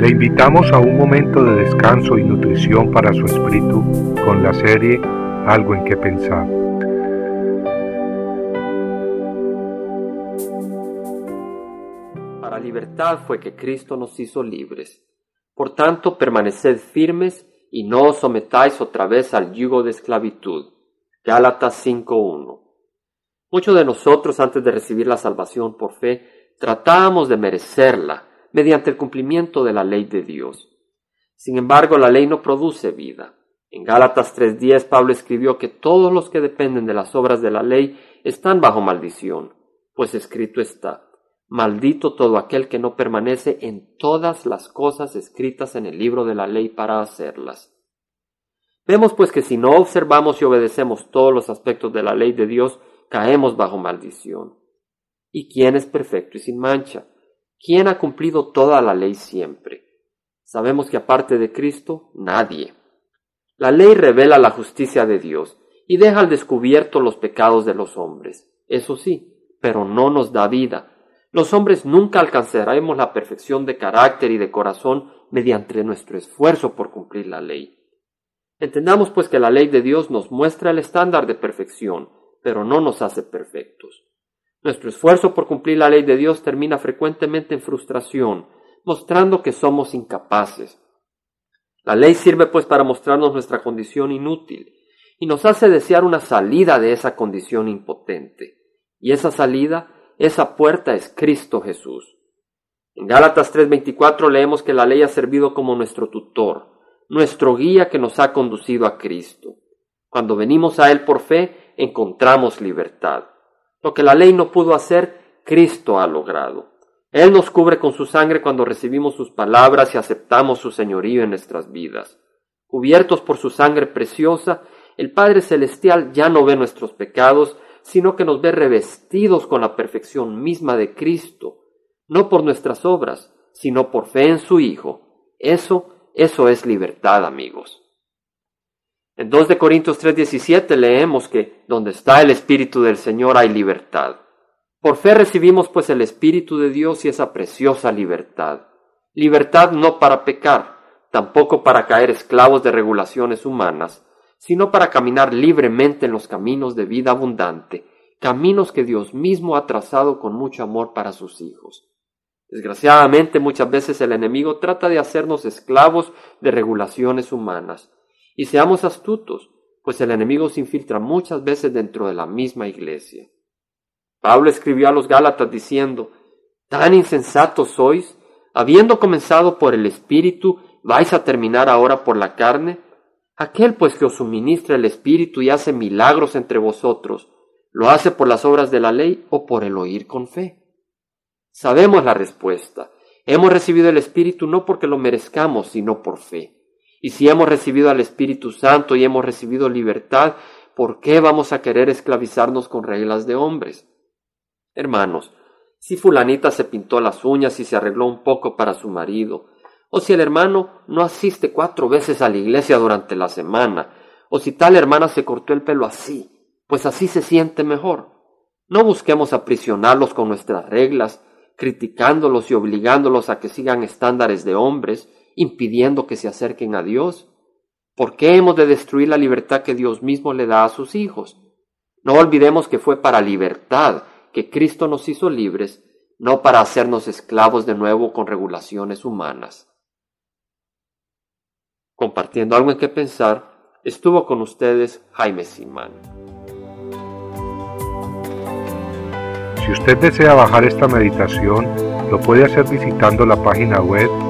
Le invitamos a un momento de descanso y nutrición para su espíritu con la serie Algo en que pensar. Para libertad fue que Cristo nos hizo libres. Por tanto, permaneced firmes y no os sometáis otra vez al yugo de esclavitud. Gálatas 5.1. Muchos de nosotros antes de recibir la salvación por fe tratábamos de merecerla mediante el cumplimiento de la ley de Dios. Sin embargo, la ley no produce vida. En Gálatas 3.10 Pablo escribió que todos los que dependen de las obras de la ley están bajo maldición, pues escrito está, maldito todo aquel que no permanece en todas las cosas escritas en el libro de la ley para hacerlas. Vemos pues que si no observamos y obedecemos todos los aspectos de la ley de Dios, caemos bajo maldición. ¿Y quién es perfecto y sin mancha? ¿Quién ha cumplido toda la ley siempre? Sabemos que aparte de Cristo, nadie. La ley revela la justicia de Dios y deja al descubierto los pecados de los hombres. Eso sí, pero no nos da vida. Los hombres nunca alcanzaremos la perfección de carácter y de corazón mediante nuestro esfuerzo por cumplir la ley. Entendamos pues que la ley de Dios nos muestra el estándar de perfección, pero no nos hace perfectos. Nuestro esfuerzo por cumplir la ley de Dios termina frecuentemente en frustración, mostrando que somos incapaces. La ley sirve pues para mostrarnos nuestra condición inútil y nos hace desear una salida de esa condición impotente. Y esa salida, esa puerta es Cristo Jesús. En Gálatas 3:24 leemos que la ley ha servido como nuestro tutor, nuestro guía que nos ha conducido a Cristo. Cuando venimos a Él por fe, encontramos libertad. Lo que la ley no pudo hacer, Cristo ha logrado. Él nos cubre con su sangre cuando recibimos sus palabras y aceptamos su señorío en nuestras vidas. Cubiertos por su sangre preciosa, el Padre Celestial ya no ve nuestros pecados, sino que nos ve revestidos con la perfección misma de Cristo, no por nuestras obras, sino por fe en su Hijo. Eso, eso es libertad, amigos. En 2 de Corintios 3:17 leemos que donde está el Espíritu del Señor hay libertad. Por fe recibimos pues el Espíritu de Dios y esa preciosa libertad. Libertad no para pecar, tampoco para caer esclavos de regulaciones humanas, sino para caminar libremente en los caminos de vida abundante, caminos que Dios mismo ha trazado con mucho amor para sus hijos. Desgraciadamente muchas veces el enemigo trata de hacernos esclavos de regulaciones humanas, y seamos astutos, pues el enemigo se infiltra muchas veces dentro de la misma iglesia. Pablo escribió a los Gálatas diciendo, ¿Tan insensatos sois? Habiendo comenzado por el Espíritu, ¿vais a terminar ahora por la carne? Aquel pues que os suministra el Espíritu y hace milagros entre vosotros, ¿lo hace por las obras de la ley o por el oír con fe? Sabemos la respuesta. Hemos recibido el Espíritu no porque lo merezcamos, sino por fe. Y si hemos recibido al Espíritu Santo y hemos recibido libertad, ¿por qué vamos a querer esclavizarnos con reglas de hombres? Hermanos, si fulanita se pintó las uñas y se arregló un poco para su marido, o si el hermano no asiste cuatro veces a la iglesia durante la semana, o si tal hermana se cortó el pelo así, pues así se siente mejor. No busquemos aprisionarlos con nuestras reglas, criticándolos y obligándolos a que sigan estándares de hombres, impidiendo que se acerquen a Dios? ¿Por qué hemos de destruir la libertad que Dios mismo le da a sus hijos? No olvidemos que fue para libertad que Cristo nos hizo libres, no para hacernos esclavos de nuevo con regulaciones humanas. Compartiendo algo en qué pensar, estuvo con ustedes Jaime Simán. Si usted desea bajar esta meditación, lo puede hacer visitando la página web